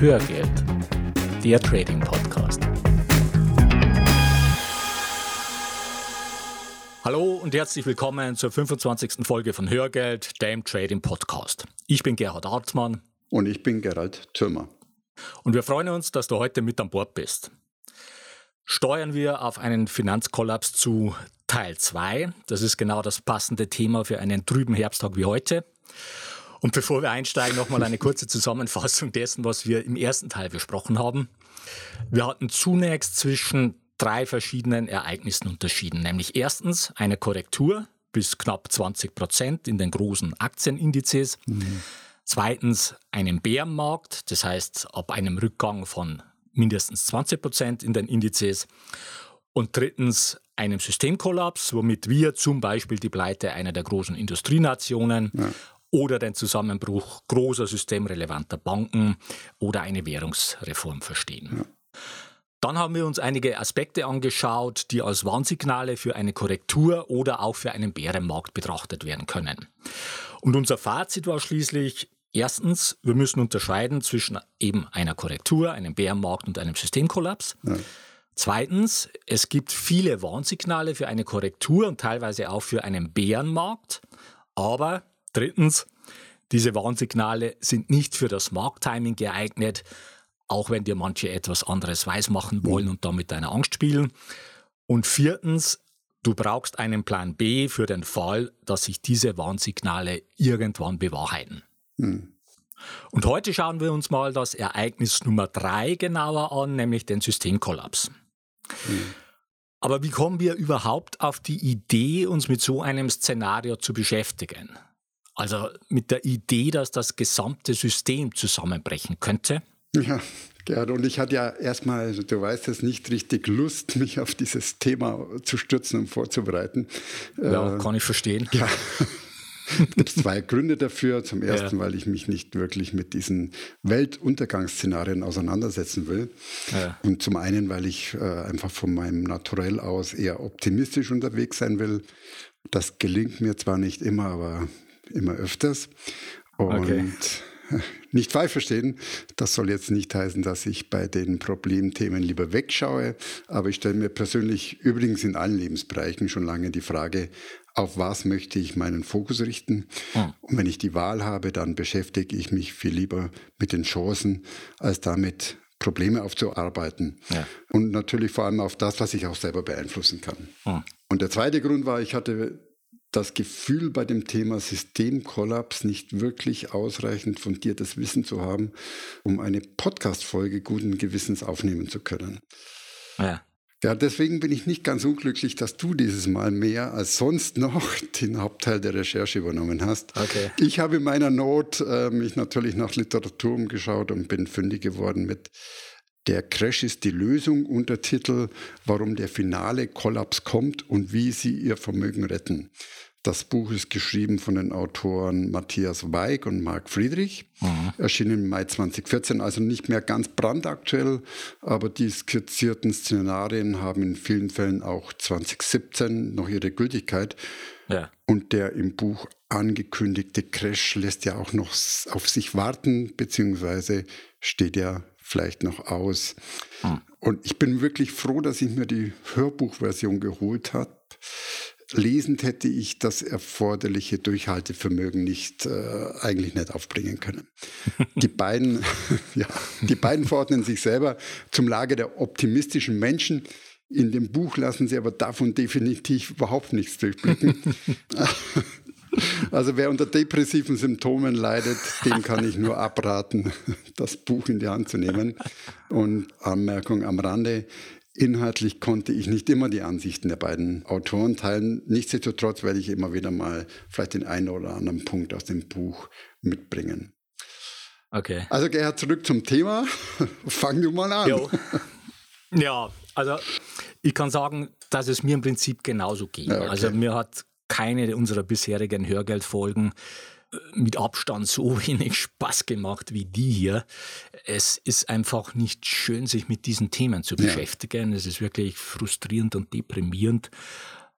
Hörgeld, der Trading Podcast. Hallo und herzlich willkommen zur 25. Folge von Hörgeld, dem Trading Podcast. Ich bin Gerhard Hartmann. Und ich bin Gerald Thürmer. Und wir freuen uns, dass du heute mit an Bord bist. Steuern wir auf einen Finanzkollaps zu Teil 2. Das ist genau das passende Thema für einen trüben Herbsttag wie heute. Und bevor wir einsteigen, nochmal eine kurze Zusammenfassung dessen, was wir im ersten Teil besprochen haben. Wir hatten zunächst zwischen drei verschiedenen Ereignissen unterschieden, nämlich erstens eine Korrektur bis knapp 20 Prozent in den großen Aktienindizes. Mhm. Zweitens einen Bärenmarkt, das heißt ab einem Rückgang von mindestens 20 Prozent in den Indizes. Und drittens einem Systemkollaps, womit wir zum Beispiel die Pleite einer der großen Industrienationen ja oder den Zusammenbruch großer systemrelevanter Banken oder eine Währungsreform verstehen. Ja. Dann haben wir uns einige Aspekte angeschaut, die als Warnsignale für eine Korrektur oder auch für einen Bärenmarkt betrachtet werden können. Und unser Fazit war schließlich, erstens, wir müssen unterscheiden zwischen eben einer Korrektur, einem Bärenmarkt und einem Systemkollaps. Ja. Zweitens, es gibt viele Warnsignale für eine Korrektur und teilweise auch für einen Bärenmarkt, aber Drittens, diese Warnsignale sind nicht für das Markttiming geeignet, auch wenn dir manche etwas anderes weismachen wollen und damit deine Angst spielen. Und viertens, du brauchst einen Plan B für den Fall, dass sich diese Warnsignale irgendwann bewahrheiten. Mhm. Und heute schauen wir uns mal das Ereignis Nummer drei genauer an, nämlich den Systemkollaps. Mhm. Aber wie kommen wir überhaupt auf die Idee, uns mit so einem Szenario zu beschäftigen? Also mit der Idee, dass das gesamte System zusammenbrechen könnte. Ja, Gerhard, und ich hatte ja erstmal, also du weißt es, nicht richtig Lust, mich auf dieses Thema zu stürzen und vorzubereiten. Ja, äh, kann ich verstehen. Ja. Es gibt zwei Gründe dafür. Zum ersten, ja. weil ich mich nicht wirklich mit diesen Weltuntergangsszenarien auseinandersetzen will. Ja. Und zum einen, weil ich äh, einfach von meinem Naturell aus eher optimistisch unterwegs sein will. Das gelingt mir zwar nicht immer, aber immer öfters. Und okay. nicht falsch verstehen, das soll jetzt nicht heißen, dass ich bei den Problemthemen lieber wegschaue, aber ich stelle mir persönlich übrigens in allen Lebensbereichen schon lange die Frage, auf was möchte ich meinen Fokus richten? Hm. Und wenn ich die Wahl habe, dann beschäftige ich mich viel lieber mit den Chancen, als damit Probleme aufzuarbeiten. Ja. Und natürlich vor allem auf das, was ich auch selber beeinflussen kann. Hm. Und der zweite Grund war, ich hatte das Gefühl bei dem Thema Systemkollaps nicht wirklich ausreichend fundiertes Wissen zu haben, um eine Podcast-Folge guten Gewissens aufnehmen zu können. Ja. Ja, deswegen bin ich nicht ganz unglücklich, dass du dieses Mal mehr als sonst noch den Hauptteil der Recherche übernommen hast. Okay. Ich habe in meiner Not äh, mich natürlich nach Literatur umgeschaut und bin fündig geworden mit Der Crash ist die Lösung, Untertitel Warum der finale Kollaps kommt und wie sie ihr Vermögen retten. Das Buch ist geschrieben von den Autoren Matthias Weig und Marc Friedrich. Mhm. Erschien im Mai 2014, also nicht mehr ganz brandaktuell, aber die skizzierten Szenarien haben in vielen Fällen auch 2017 noch ihre Gültigkeit. Ja. Und der im Buch angekündigte Crash lässt ja auch noch auf sich warten, beziehungsweise steht ja vielleicht noch aus. Mhm. Und ich bin wirklich froh, dass ich mir die Hörbuchversion geholt habe lesend hätte ich das erforderliche Durchhaltevermögen nicht äh, eigentlich nicht aufbringen können. Die beiden, ja, die beiden verordnen sich selber zum Lager der optimistischen Menschen. In dem Buch lassen sie aber davon definitiv überhaupt nichts durchblicken. Also wer unter depressiven Symptomen leidet, dem kann ich nur abraten, das Buch in die Hand zu nehmen. Und Anmerkung am Rande, Inhaltlich konnte ich nicht immer die Ansichten der beiden Autoren teilen. Nichtsdestotrotz werde ich immer wieder mal vielleicht den einen oder anderen Punkt aus dem Buch mitbringen. Okay. Also Gerhard, zurück zum Thema. Fang du mal an. Jo. Ja, also ich kann sagen, dass es mir im Prinzip genauso geht. Ja, okay. Also mir hat keine unserer bisherigen Hörgeldfolgen mit Abstand so wenig Spaß gemacht wie die hier. Es ist einfach nicht schön, sich mit diesen Themen zu beschäftigen. Ja. Es ist wirklich frustrierend und deprimierend,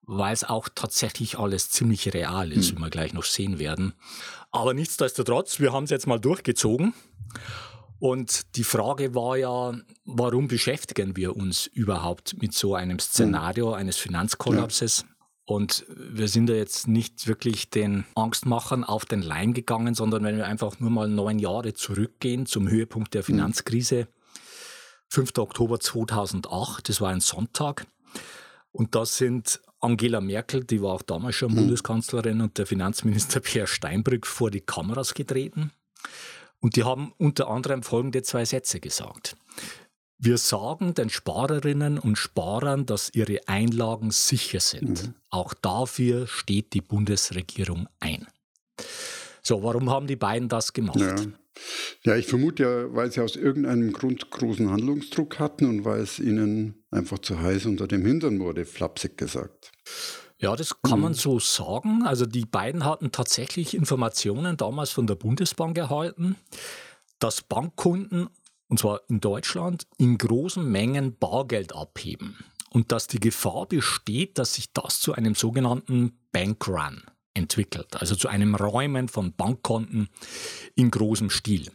weil es auch tatsächlich alles ziemlich real ist, hm. wie wir gleich noch sehen werden. Aber nichtsdestotrotz, wir haben es jetzt mal durchgezogen. Und die Frage war ja, warum beschäftigen wir uns überhaupt mit so einem Szenario eines Finanzkollapses? Ja. Und wir sind da jetzt nicht wirklich den Angstmachern auf den Leim gegangen, sondern wenn wir einfach nur mal neun Jahre zurückgehen zum Höhepunkt der mhm. Finanzkrise, 5. Oktober 2008, das war ein Sonntag. Und da sind Angela Merkel, die war auch damals schon mhm. Bundeskanzlerin, und der Finanzminister Pierre Steinbrück vor die Kameras getreten. Und die haben unter anderem folgende zwei Sätze gesagt. Wir sagen den Sparerinnen und Sparern, dass ihre Einlagen sicher sind. Mhm. Auch dafür steht die Bundesregierung ein. So, warum haben die beiden das gemacht? Ja. ja, ich vermute ja, weil sie aus irgendeinem Grund großen Handlungsdruck hatten und weil es ihnen einfach zu heiß unter dem Hintern wurde, flapsig gesagt. Ja, das kann mhm. man so sagen. Also die beiden hatten tatsächlich Informationen damals von der Bundesbank erhalten, dass Bankkunden und zwar in Deutschland, in großen Mengen Bargeld abheben. Und dass die Gefahr besteht, dass sich das zu einem sogenannten Bankrun entwickelt, also zu einem Räumen von Bankkonten in großem Stil.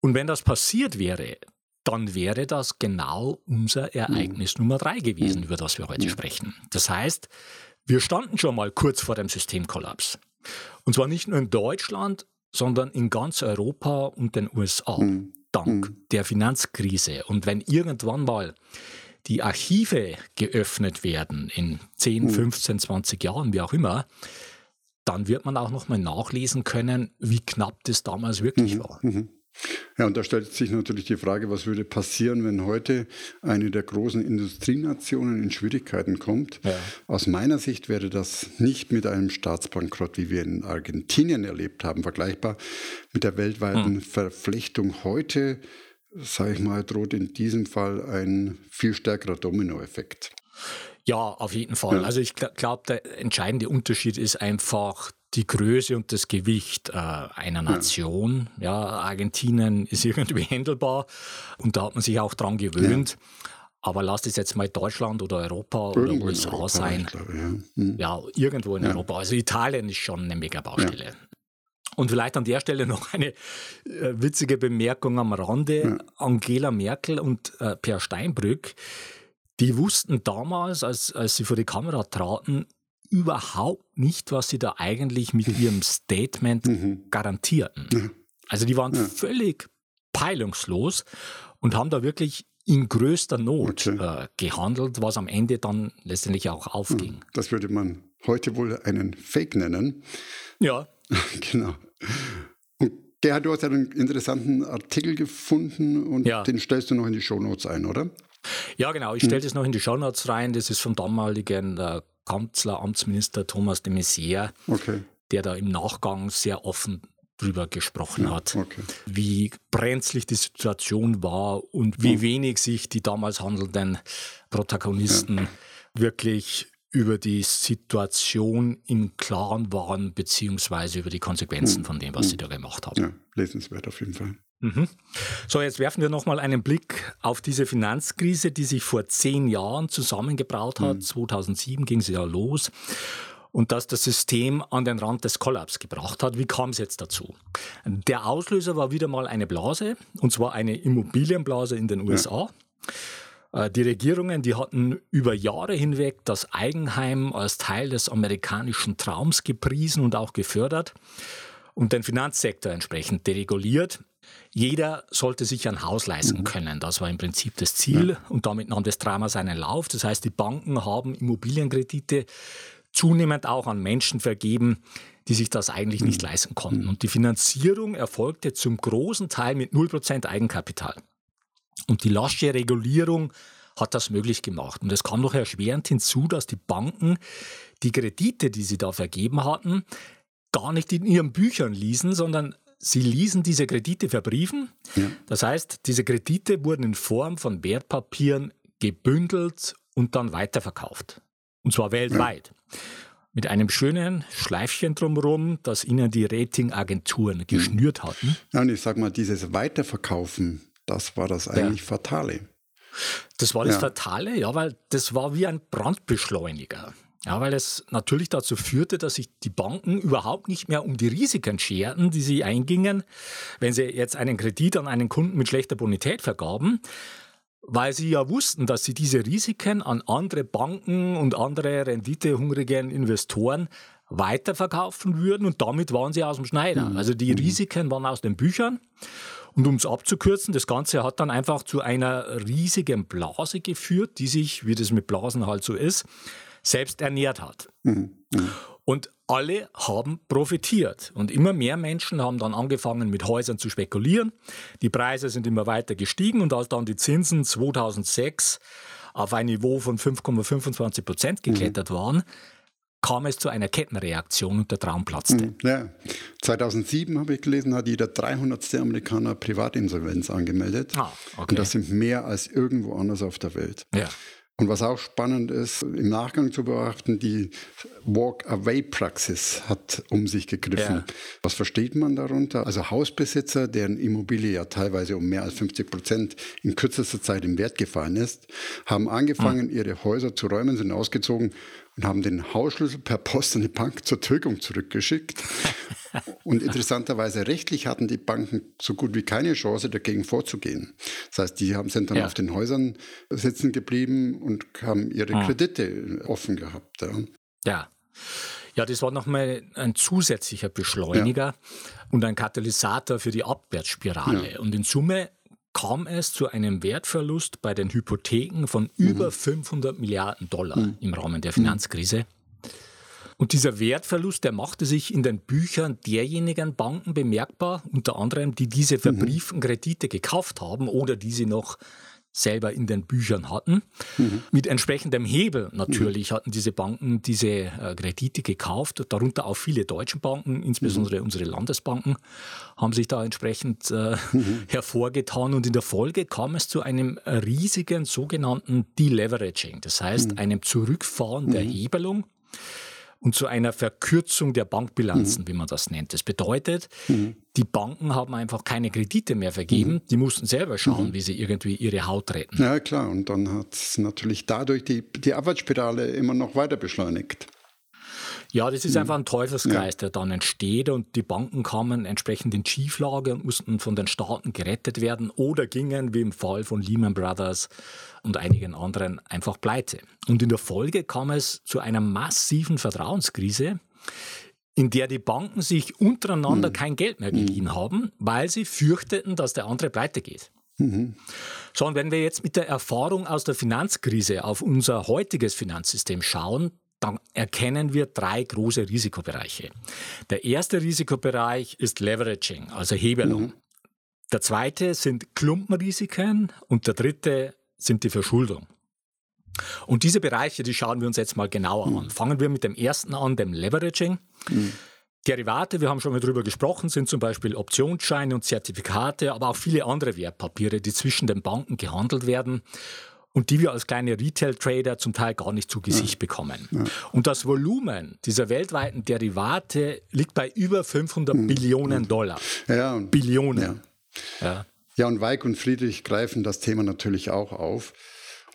Und wenn das passiert wäre, dann wäre das genau unser Ereignis mhm. Nummer drei gewesen, über das wir heute mhm. sprechen. Das heißt, wir standen schon mal kurz vor dem Systemkollaps. Und zwar nicht nur in Deutschland, sondern in ganz Europa und den USA. Mhm dank mhm. der Finanzkrise. Und wenn irgendwann mal die Archive geöffnet werden, in 10, mhm. 15, 20 Jahren, wie auch immer, dann wird man auch nochmal nachlesen können, wie knapp das damals wirklich mhm. war. Mhm. Ja, und da stellt sich natürlich die Frage, was würde passieren, wenn heute eine der großen Industrienationen in Schwierigkeiten kommt. Ja. Aus meiner Sicht wäre das nicht mit einem Staatsbankrott, wie wir in Argentinien erlebt haben, vergleichbar mit der weltweiten hm. Verflechtung heute, sage ich mal, droht in diesem Fall ein viel stärkerer Dominoeffekt. Ja, auf jeden Fall. Ja. Also ich glaube, der entscheidende Unterschied ist einfach die Größe und das Gewicht äh, einer Nation. Ja. ja. Argentinien ist irgendwie handelbar und da hat man sich auch dran gewöhnt. Ja. Aber lasst es jetzt mal Deutschland oder Europa irgendwo oder USA Europa, sein. Glaube, ja. Hm. ja. irgendwo in Europa. Also Italien ist schon eine Megabaustelle. Und vielleicht an der Stelle noch eine äh, witzige Bemerkung am Rande. Angela Merkel und äh, Per Steinbrück, die wussten damals, als, als sie vor die Kamera traten, überhaupt nicht, was sie da eigentlich mit ihrem Statement mhm. garantierten. Also die waren ja. völlig peilungslos und haben da wirklich in größter Not okay. äh, gehandelt, was am Ende dann letztendlich auch aufging. Das würde man heute wohl einen Fake nennen. Ja. genau. Und Gerhard, du hast einen interessanten Artikel gefunden und ja. den stellst du noch in die Shownotes ein, oder? Ja, genau. Ich stelle hm. das noch in die Shownotes rein. Das ist vom damaligen äh, Kanzleramtsminister Thomas de Maizière, okay. der da im Nachgang sehr offen drüber gesprochen ja, hat, okay. wie brenzlig die Situation war und wie wenig sich die damals handelnden Protagonisten ja. wirklich über die Situation im Klaren waren, beziehungsweise über die Konsequenzen hm. von dem, was sie da gemacht haben. Ja, lesenswert auf jeden Fall. Mhm. So, jetzt werfen wir nochmal einen Blick auf diese Finanzkrise, die sich vor zehn Jahren zusammengebraut hat. Mhm. 2007 ging sie ja los. Und dass das System an den Rand des Kollaps gebracht hat. Wie kam es jetzt dazu? Der Auslöser war wieder mal eine Blase, und zwar eine Immobilienblase in den USA. Ja. Äh, die Regierungen, die hatten über Jahre hinweg das Eigenheim als Teil des amerikanischen Traums gepriesen und auch gefördert und den Finanzsektor entsprechend dereguliert. Jeder sollte sich ein Haus leisten mhm. können. Das war im Prinzip das Ziel. Ja. Und damit nahm das Drama seinen Lauf. Das heißt, die Banken haben Immobilienkredite zunehmend auch an Menschen vergeben, die sich das eigentlich mhm. nicht leisten konnten. Mhm. Und die Finanzierung erfolgte zum großen Teil mit 0% Eigenkapital. Und die lasche Regulierung hat das möglich gemacht. Und es kam noch erschwerend hinzu, dass die Banken die Kredite, die sie da vergeben hatten, gar nicht in ihren Büchern ließen, sondern Sie ließen diese Kredite verbriefen. Ja. Das heißt, diese Kredite wurden in Form von Wertpapieren gebündelt und dann weiterverkauft. Und zwar weltweit. Ja. Mit einem schönen Schleifchen drumherum, das ihnen die Ratingagenturen geschnürt hatten. Ja, und ich sage mal, dieses Weiterverkaufen, das war das eigentlich. Fatale. Das war das Fatale, ja, weil das war wie ein Brandbeschleuniger. Ja, weil es natürlich dazu führte, dass sich die Banken überhaupt nicht mehr um die Risiken scherten, die sie eingingen, wenn sie jetzt einen Kredit an einen Kunden mit schlechter Bonität vergaben, weil sie ja wussten, dass sie diese Risiken an andere Banken und andere renditehungrigen Investoren weiterverkaufen würden und damit waren sie aus dem Schneider. Mhm. Also die mhm. Risiken waren aus den Büchern. Und um es abzukürzen, das Ganze hat dann einfach zu einer riesigen Blase geführt, die sich, wie das mit Blasen halt so ist, selbst ernährt hat. Mhm. Mhm. Und alle haben profitiert. Und immer mehr Menschen haben dann angefangen, mit Häusern zu spekulieren. Die Preise sind immer weiter gestiegen und als dann die Zinsen 2006 auf ein Niveau von 5,25 Prozent geklettert mhm. waren, kam es zu einer Kettenreaktion und der Traum platzte. Mhm. Ja. 2007 habe ich gelesen, hat jeder 300. Amerikaner Privatinsolvenz angemeldet. Ah, okay. Und das sind mehr als irgendwo anders auf der Welt. Ja. Und was auch spannend ist, im Nachgang zu beachten, die Walk-Away-Praxis hat um sich gegriffen. Ja. Was versteht man darunter? Also Hausbesitzer, deren Immobilie ja teilweise um mehr als 50 Prozent in kürzester Zeit im Wert gefallen ist, haben angefangen, mhm. ihre Häuser zu räumen, sind ausgezogen und haben den Hausschlüssel per Post an die Bank zur Tilgung zurückgeschickt. Und interessanterweise rechtlich hatten die Banken so gut wie keine Chance, dagegen vorzugehen. Das heißt, die haben, sind dann ja. auf den Häusern sitzen geblieben und haben ihre hm. Kredite offen gehabt. Ja. ja. Ja, das war nochmal ein zusätzlicher Beschleuniger ja. und ein Katalysator für die Abwärtsspirale. Ja. Und in Summe kam es zu einem Wertverlust bei den Hypotheken von mhm. über 500 Milliarden Dollar mhm. im Rahmen der Finanzkrise. Und dieser Wertverlust, der machte sich in den Büchern derjenigen Banken bemerkbar, unter anderem, die diese mhm. verbrieften Kredite gekauft haben oder die sie noch selber in den Büchern hatten. Mhm. Mit entsprechendem Hebel natürlich mhm. hatten diese Banken diese äh, Kredite gekauft, darunter auch viele deutsche Banken, insbesondere mhm. unsere Landesbanken, haben sich da entsprechend äh, mhm. hervorgetan und in der Folge kam es zu einem riesigen sogenannten Deleveraging, das heißt mhm. einem Zurückfahren der mhm. Hebelung und zu einer Verkürzung der Bankbilanzen, mhm. wie man das nennt. Das bedeutet, mhm. die Banken haben einfach keine Kredite mehr vergeben, mhm. die mussten selber schauen, mhm. wie sie irgendwie ihre Haut retten. Ja, klar, und dann hat es natürlich dadurch die, die Abwärtsspirale immer noch weiter beschleunigt. Ja, das ist mhm. einfach ein Teufelskreis, der dann entsteht und die Banken kamen entsprechend in Schieflage und mussten von den Staaten gerettet werden oder gingen, wie im Fall von Lehman Brothers und einigen anderen, einfach pleite. Und in der Folge kam es zu einer massiven Vertrauenskrise, in der die Banken sich untereinander mhm. kein Geld mehr geliehen mhm. haben, weil sie fürchteten, dass der andere pleite geht. Mhm. So, und wenn wir jetzt mit der Erfahrung aus der Finanzkrise auf unser heutiges Finanzsystem schauen, dann erkennen wir drei große Risikobereiche. Der erste Risikobereich ist Leveraging, also Hebelung. Mhm. Der zweite sind Klumpenrisiken und der dritte sind die Verschuldung. Und diese Bereiche, die schauen wir uns jetzt mal genauer mhm. an. Fangen wir mit dem ersten an, dem Leveraging. Mhm. Derivate, wir haben schon mal darüber gesprochen, sind zum Beispiel Optionsscheine und Zertifikate, aber auch viele andere Wertpapiere, die zwischen den Banken gehandelt werden und die wir als kleine Retail-Trader zum Teil gar nicht zu Gesicht ja. bekommen. Ja. Und das Volumen dieser weltweiten Derivate liegt bei über 500 mhm. Billionen Dollar. Ja, Billionen. Ja. Ja. und Weig und Friedrich greifen das Thema natürlich auch auf.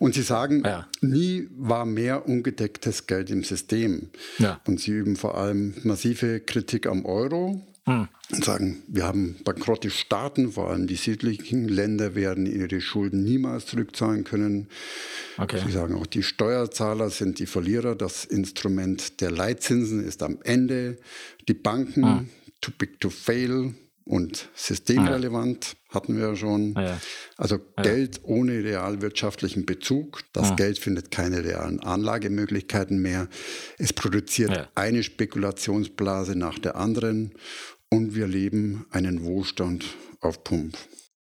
Und sie sagen, ja. nie war mehr ungedecktes Geld im System. Ja. Und sie üben vor allem massive Kritik am Euro hm. und sagen, wir haben bankrotte Staaten, vor allem die südlichen Länder werden ihre Schulden niemals zurückzahlen können. Okay. Sie sagen auch, die Steuerzahler sind die Verlierer. Das Instrument der Leitzinsen ist am Ende. Die Banken, hm. too big to fail und systemrelevant. Hatten wir ja schon. Ja. Also ja. Geld ohne realwirtschaftlichen Bezug. Das Geld findet keine realen Anlagemöglichkeiten mehr. Es produziert eine Spekulationsblase nach der anderen und wir leben einen Wohlstand auf Pump.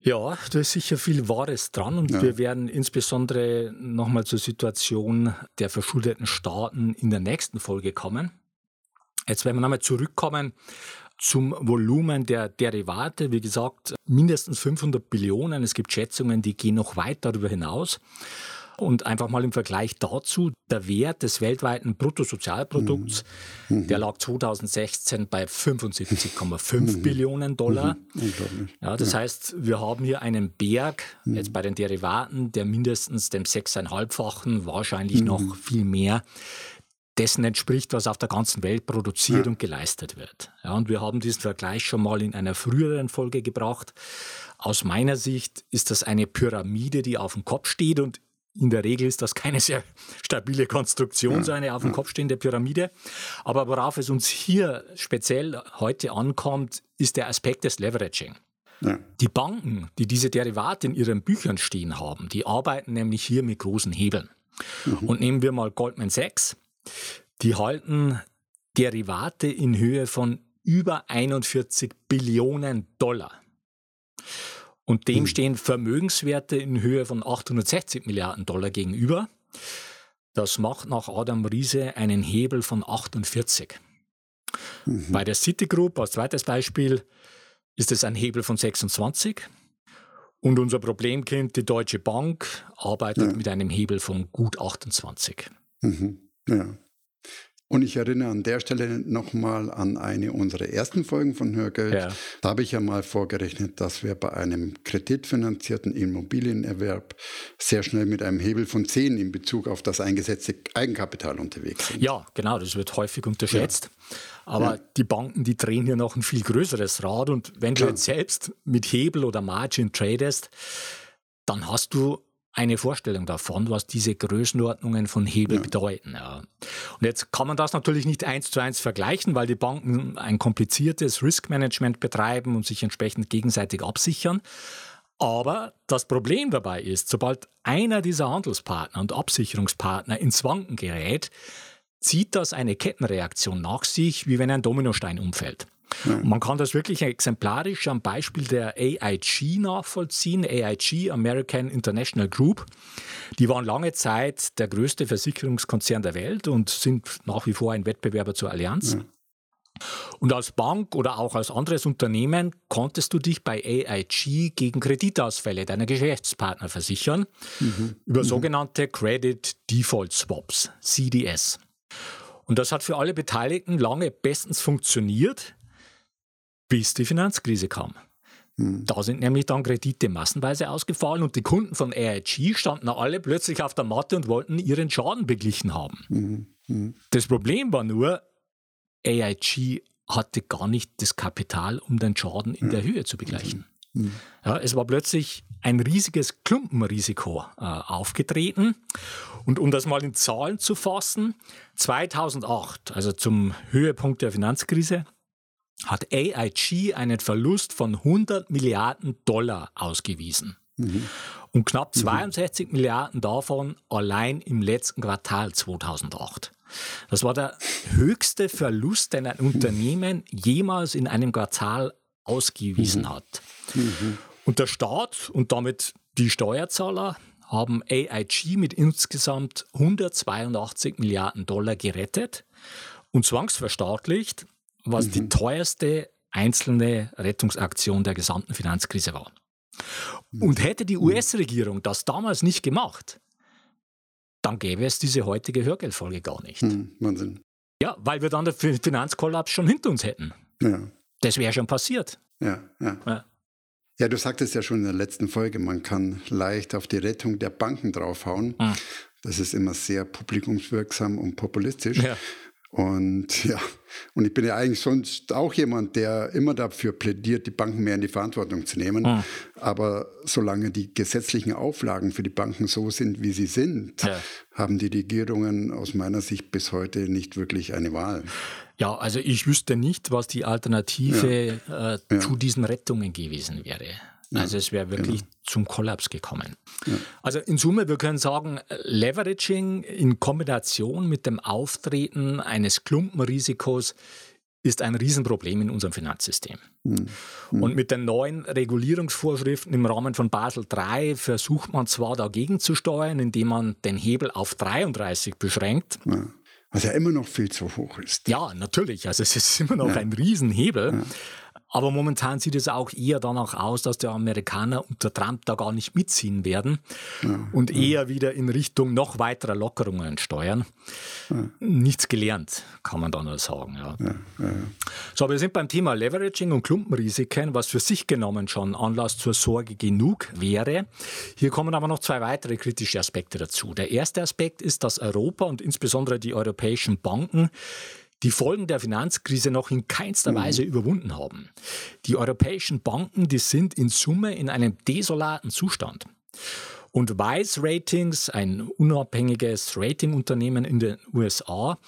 Ja, da ist sicher viel Wahres dran und ja. wir werden insbesondere nochmal zur Situation der verschuldeten Staaten in der nächsten Folge kommen. Jetzt werden wir nochmal zurückkommen zum Volumen der Derivate. Wie gesagt, mindestens 500 Billionen. Es gibt Schätzungen, die gehen noch weit darüber hinaus. Und einfach mal im Vergleich dazu, der Wert des weltweiten Bruttosozialprodukts, mhm. der lag 2016 bei 75,5 mhm. Billionen Dollar. Mhm. Ja, das ja. heißt, wir haben hier einen Berg, mhm. jetzt bei den Derivaten, der mindestens dem sechseinhalbfachen, wahrscheinlich noch mhm. viel mehr, dessen entspricht, was auf der ganzen Welt produziert ja. und geleistet wird. Ja, und wir haben diesen Vergleich schon mal in einer früheren Folge gebracht. Aus meiner Sicht ist das eine Pyramide, die auf dem Kopf steht und in der Regel ist das keine sehr stabile Konstruktion, so eine auf dem Kopf stehende Pyramide. Aber worauf es uns hier speziell heute ankommt, ist der Aspekt des Leveraging. Ja. Die Banken, die diese Derivate in ihren Büchern stehen haben, die arbeiten nämlich hier mit großen Hebeln. Mhm. Und nehmen wir mal Goldman Sachs. Die halten Derivate in Höhe von über 41 Billionen Dollar. Und dem mhm. stehen Vermögenswerte in Höhe von 860 Milliarden Dollar gegenüber. Das macht nach Adam Riese einen Hebel von 48. Mhm. Bei der Citigroup als zweites Beispiel ist es ein Hebel von 26. Und unser Problemkind, die Deutsche Bank, arbeitet ja. mit einem Hebel von gut 28. Mhm. Ja. Und ich erinnere an der Stelle nochmal an eine unserer ersten Folgen von Hörgeld. Ja. Da habe ich ja mal vorgerechnet, dass wir bei einem kreditfinanzierten Immobilienerwerb sehr schnell mit einem Hebel von 10 in Bezug auf das eingesetzte Eigenkapital unterwegs sind. Ja, genau, das wird häufig unterschätzt. Ja. Aber ja. die Banken, die drehen hier noch ein viel größeres Rad. Und wenn du jetzt selbst mit Hebel oder Margin tradest, dann hast du eine Vorstellung davon, was diese Größenordnungen von Hebel ja. bedeuten. Ja. Und jetzt kann man das natürlich nicht eins zu eins vergleichen, weil die Banken ein kompliziertes Riskmanagement betreiben und sich entsprechend gegenseitig absichern. Aber das Problem dabei ist, sobald einer dieser Handelspartner und Absicherungspartner ins Wanken gerät, zieht das eine Kettenreaktion nach sich, wie wenn ein Dominostein umfällt. Ja. Man kann das wirklich exemplarisch am Beispiel der AIG nachvollziehen. AIG, American International Group, die waren lange Zeit der größte Versicherungskonzern der Welt und sind nach wie vor ein Wettbewerber zur Allianz. Ja. Und als Bank oder auch als anderes Unternehmen konntest du dich bei AIG gegen Kreditausfälle deiner Geschäftspartner versichern mhm. über mhm. sogenannte Credit Default Swaps, CDS. Und das hat für alle Beteiligten lange bestens funktioniert, bis die Finanzkrise kam. Hm. Da sind nämlich dann Kredite massenweise ausgefallen und die Kunden von AIG standen alle plötzlich auf der Matte und wollten ihren Schaden beglichen haben. Mhm. Mhm. Das Problem war nur, AIG hatte gar nicht das Kapital, um den Schaden in der Höhe zu begleichen. Ja, es war plötzlich ein riesiges Klumpenrisiko äh, aufgetreten. Und um das mal in Zahlen zu fassen, 2008, also zum Höhepunkt der Finanzkrise, hat AIG einen Verlust von 100 Milliarden Dollar ausgewiesen. Mhm. Und knapp 62 mhm. Milliarden davon allein im letzten Quartal 2008. Das war der höchste Verlust, den ein Unternehmen jemals in einem Quartal ausgewiesen mhm. hat. Mhm. Und der Staat und damit die Steuerzahler haben AIG mit insgesamt 182 Milliarden Dollar gerettet und zwangsverstaatlicht was mhm. die teuerste einzelne Rettungsaktion der gesamten Finanzkrise war. Mhm. Und hätte die mhm. US-Regierung das damals nicht gemacht, dann gäbe es diese heutige Hörgeldfolge gar nicht. Mhm, Wahnsinn. Ja, weil wir dann den Finanzkollaps schon hinter uns hätten. Ja. Das wäre schon passiert. Ja, ja. ja. Ja, du sagtest ja schon in der letzten Folge, man kann leicht auf die Rettung der Banken draufhauen. Mhm. Das ist immer sehr publikumswirksam und populistisch. Ja. Und ja, und ich bin ja eigentlich sonst auch jemand, der immer dafür plädiert, die Banken mehr in die Verantwortung zu nehmen. Mhm. Aber solange die gesetzlichen Auflagen für die Banken so sind, wie sie sind, ja. haben die Regierungen aus meiner Sicht bis heute nicht wirklich eine Wahl. Ja, also ich wüsste nicht, was die Alternative ja. Äh, zu diesen Rettungen gewesen wäre. Also es wäre wirklich genau. zum Kollaps gekommen. Ja. Also in Summe, wir können sagen, Leveraging in Kombination mit dem Auftreten eines Klumpenrisikos ist ein Riesenproblem in unserem Finanzsystem. Mhm. Und mit den neuen Regulierungsvorschriften im Rahmen von Basel III versucht man zwar dagegen zu steuern, indem man den Hebel auf 33 beschränkt. Ja. Was ja immer noch viel zu hoch ist. Ja, natürlich. Also es ist immer noch ja. ein Riesenhebel. Ja. Aber momentan sieht es auch eher danach aus, dass die Amerikaner unter Trump da gar nicht mitziehen werden ja, und ja. eher wieder in Richtung noch weiterer Lockerungen steuern. Ja. Nichts gelernt, kann man da nur sagen. So, wir sind beim Thema Leveraging und Klumpenrisiken, was für sich genommen schon Anlass zur Sorge genug wäre. Hier kommen aber noch zwei weitere kritische Aspekte dazu. Der erste Aspekt ist, dass Europa und insbesondere die europäischen Banken die Folgen der Finanzkrise noch in keinster mhm. Weise überwunden haben. Die europäischen Banken, die sind in Summe in einem desolaten Zustand. Und Vice Ratings, ein unabhängiges Ratingunternehmen in den USA,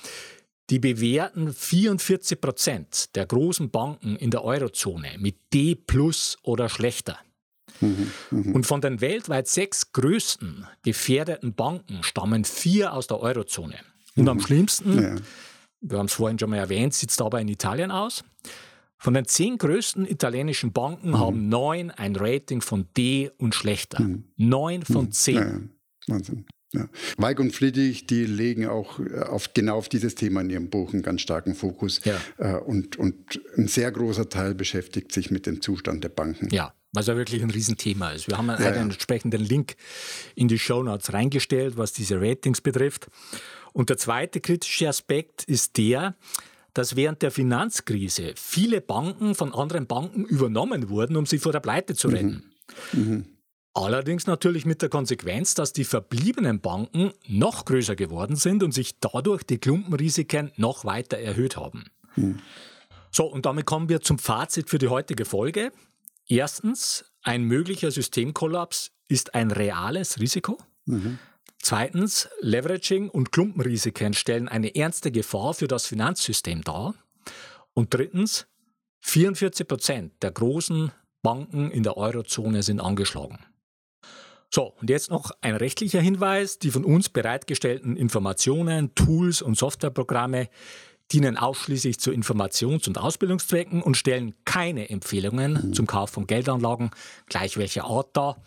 die bewerten 44 Prozent der großen Banken in der Eurozone mit D plus oder schlechter. Mhm, mh. Und von den weltweit sechs größten gefährdeten Banken stammen vier aus der Eurozone. Und mhm. am schlimmsten, ja. Wir haben es vorhin schon mal erwähnt, sieht es dabei in Italien aus. Von den zehn größten italienischen Banken mhm. haben neun ein Rating von D und schlechter. Mhm. Neun von mhm. zehn. Ja, Wahnsinn. Ja. Weig und Friedrich, die legen auch äh, auf, genau auf dieses Thema in ihrem Buch einen ganz starken Fokus. Ja. Äh, und, und ein sehr großer Teil beschäftigt sich mit dem Zustand der Banken. Ja, was ja wirklich ein Riesenthema ist. Wir haben ja, einen entsprechenden Link in die Show Notes reingestellt, was diese Ratings betrifft. Und der zweite kritische Aspekt ist der, dass während der Finanzkrise viele Banken von anderen Banken übernommen wurden, um sie vor der Pleite zu retten. Mhm. Mhm. Allerdings natürlich mit der Konsequenz, dass die verbliebenen Banken noch größer geworden sind und sich dadurch die Klumpenrisiken noch weiter erhöht haben. Mhm. So, und damit kommen wir zum Fazit für die heutige Folge. Erstens, ein möglicher Systemkollaps ist ein reales Risiko. Mhm. Zweitens, Leveraging und Klumpenrisiken stellen eine ernste Gefahr für das Finanzsystem dar. Und drittens, 44 Prozent der großen Banken in der Eurozone sind angeschlagen. So, und jetzt noch ein rechtlicher Hinweis. Die von uns bereitgestellten Informationen, Tools und Softwareprogramme dienen ausschließlich zu Informations- und Ausbildungszwecken und stellen keine Empfehlungen mhm. zum Kauf von Geldanlagen, gleich welcher Art dar.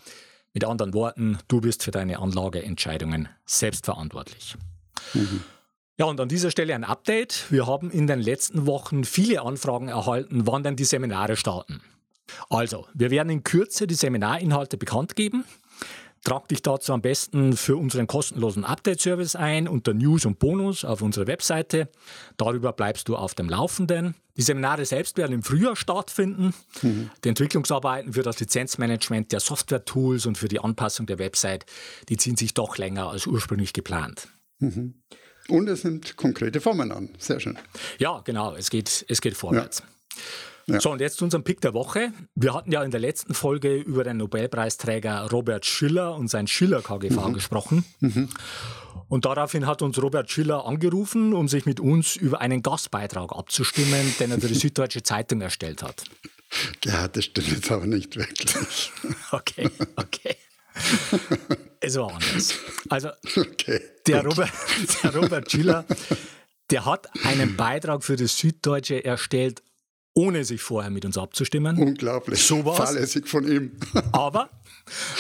Mit anderen Worten, du bist für deine Anlageentscheidungen selbstverantwortlich. Mhm. Ja, und an dieser Stelle ein Update. Wir haben in den letzten Wochen viele Anfragen erhalten, wann denn die Seminare starten. Also, wir werden in Kürze die Seminarinhalte bekannt geben. Trag dich dazu am besten für unseren kostenlosen Update-Service ein unter News und Bonus auf unserer Webseite. Darüber bleibst du auf dem Laufenden. Die Seminare selbst werden im Frühjahr stattfinden. Mhm. Die Entwicklungsarbeiten für das Lizenzmanagement der Software-Tools und für die Anpassung der Website, die ziehen sich doch länger als ursprünglich geplant. Mhm. Und es nimmt konkrete Formen an. Sehr schön. Ja, genau. Es geht, es geht vorwärts. Ja. Ja. So, und jetzt zu unserem Pick der Woche. Wir hatten ja in der letzten Folge über den Nobelpreisträger Robert Schiller und sein Schiller-KGV mhm. gesprochen. Mhm. Und daraufhin hat uns Robert Schiller angerufen, um sich mit uns über einen Gastbeitrag abzustimmen, den er für die Süddeutsche Zeitung erstellt hat. Ja, das stimmt jetzt aber nicht wirklich. okay, okay. es war anders. Also, okay, der, Robert, der Robert Schiller, der hat einen Beitrag für die Süddeutsche erstellt, ohne sich vorher mit uns abzustimmen. Unglaublich. Sowas. Fahrlässig von ihm. Aber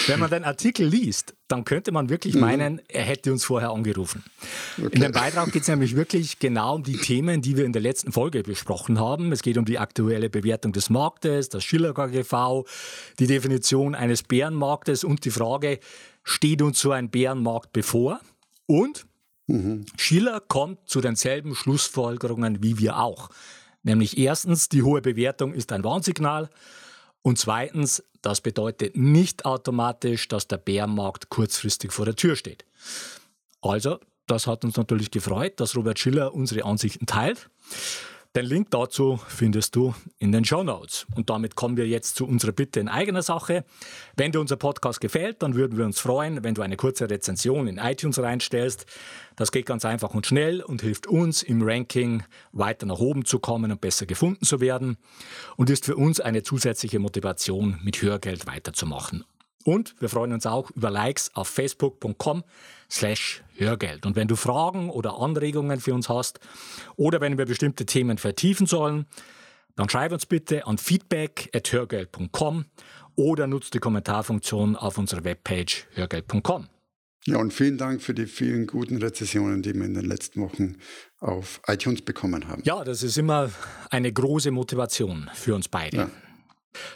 wenn man den Artikel liest, dann könnte man wirklich mhm. meinen, er hätte uns vorher angerufen. Okay. In dem Beitrag geht es nämlich wirklich genau um die Themen, die wir in der letzten Folge besprochen haben. Es geht um die aktuelle Bewertung des Marktes, das Schiller KGV, die Definition eines Bärenmarktes und die Frage, steht uns so ein Bärenmarkt bevor? Und mhm. Schiller kommt zu denselben Schlussfolgerungen wie wir auch. Nämlich erstens, die hohe Bewertung ist ein Warnsignal. Und zweitens, das bedeutet nicht automatisch, dass der Bärenmarkt kurzfristig vor der Tür steht. Also, das hat uns natürlich gefreut, dass Robert Schiller unsere Ansichten teilt. Den Link dazu findest du in den Show Notes. Und damit kommen wir jetzt zu unserer Bitte in eigener Sache. Wenn dir unser Podcast gefällt, dann würden wir uns freuen, wenn du eine kurze Rezension in iTunes reinstellst. Das geht ganz einfach und schnell und hilft uns im Ranking weiter nach oben zu kommen und besser gefunden zu werden und ist für uns eine zusätzliche Motivation, mit Hörgeld weiterzumachen. Und wir freuen uns auch über Likes auf facebook.com slash Hörgeld. Und wenn du Fragen oder Anregungen für uns hast oder wenn wir bestimmte Themen vertiefen sollen, dann schreib uns bitte an feedback.hörgeld.com oder nutze die Kommentarfunktion auf unserer Webpage hörgeld.com. Ja, und vielen Dank für die vielen guten Rezessionen, die wir in den letzten Wochen auf iTunes bekommen haben. Ja, das ist immer eine große Motivation für uns beide. Ja.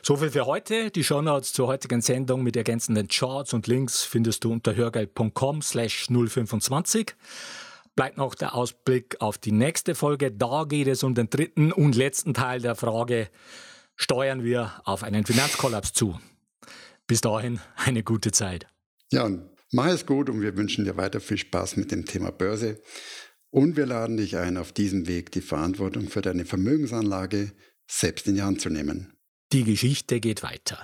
So viel für heute. Die Shownotes zur heutigen Sendung mit ergänzenden Charts und Links findest du unter hörgeld.com slash 025. bleibt noch der Ausblick auf die nächste Folge. Da geht es um den dritten und letzten Teil der Frage, steuern wir auf einen Finanzkollaps zu? Bis dahin eine gute Zeit. Ja, und mach es gut und wir wünschen dir weiter viel Spaß mit dem Thema Börse. Und wir laden dich ein, auf diesem Weg die Verantwortung für deine Vermögensanlage selbst in die Hand zu nehmen. Die Geschichte geht weiter.